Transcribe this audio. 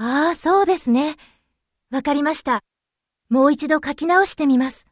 ああ、そうですね。わかりました。もう一度書き直してみます。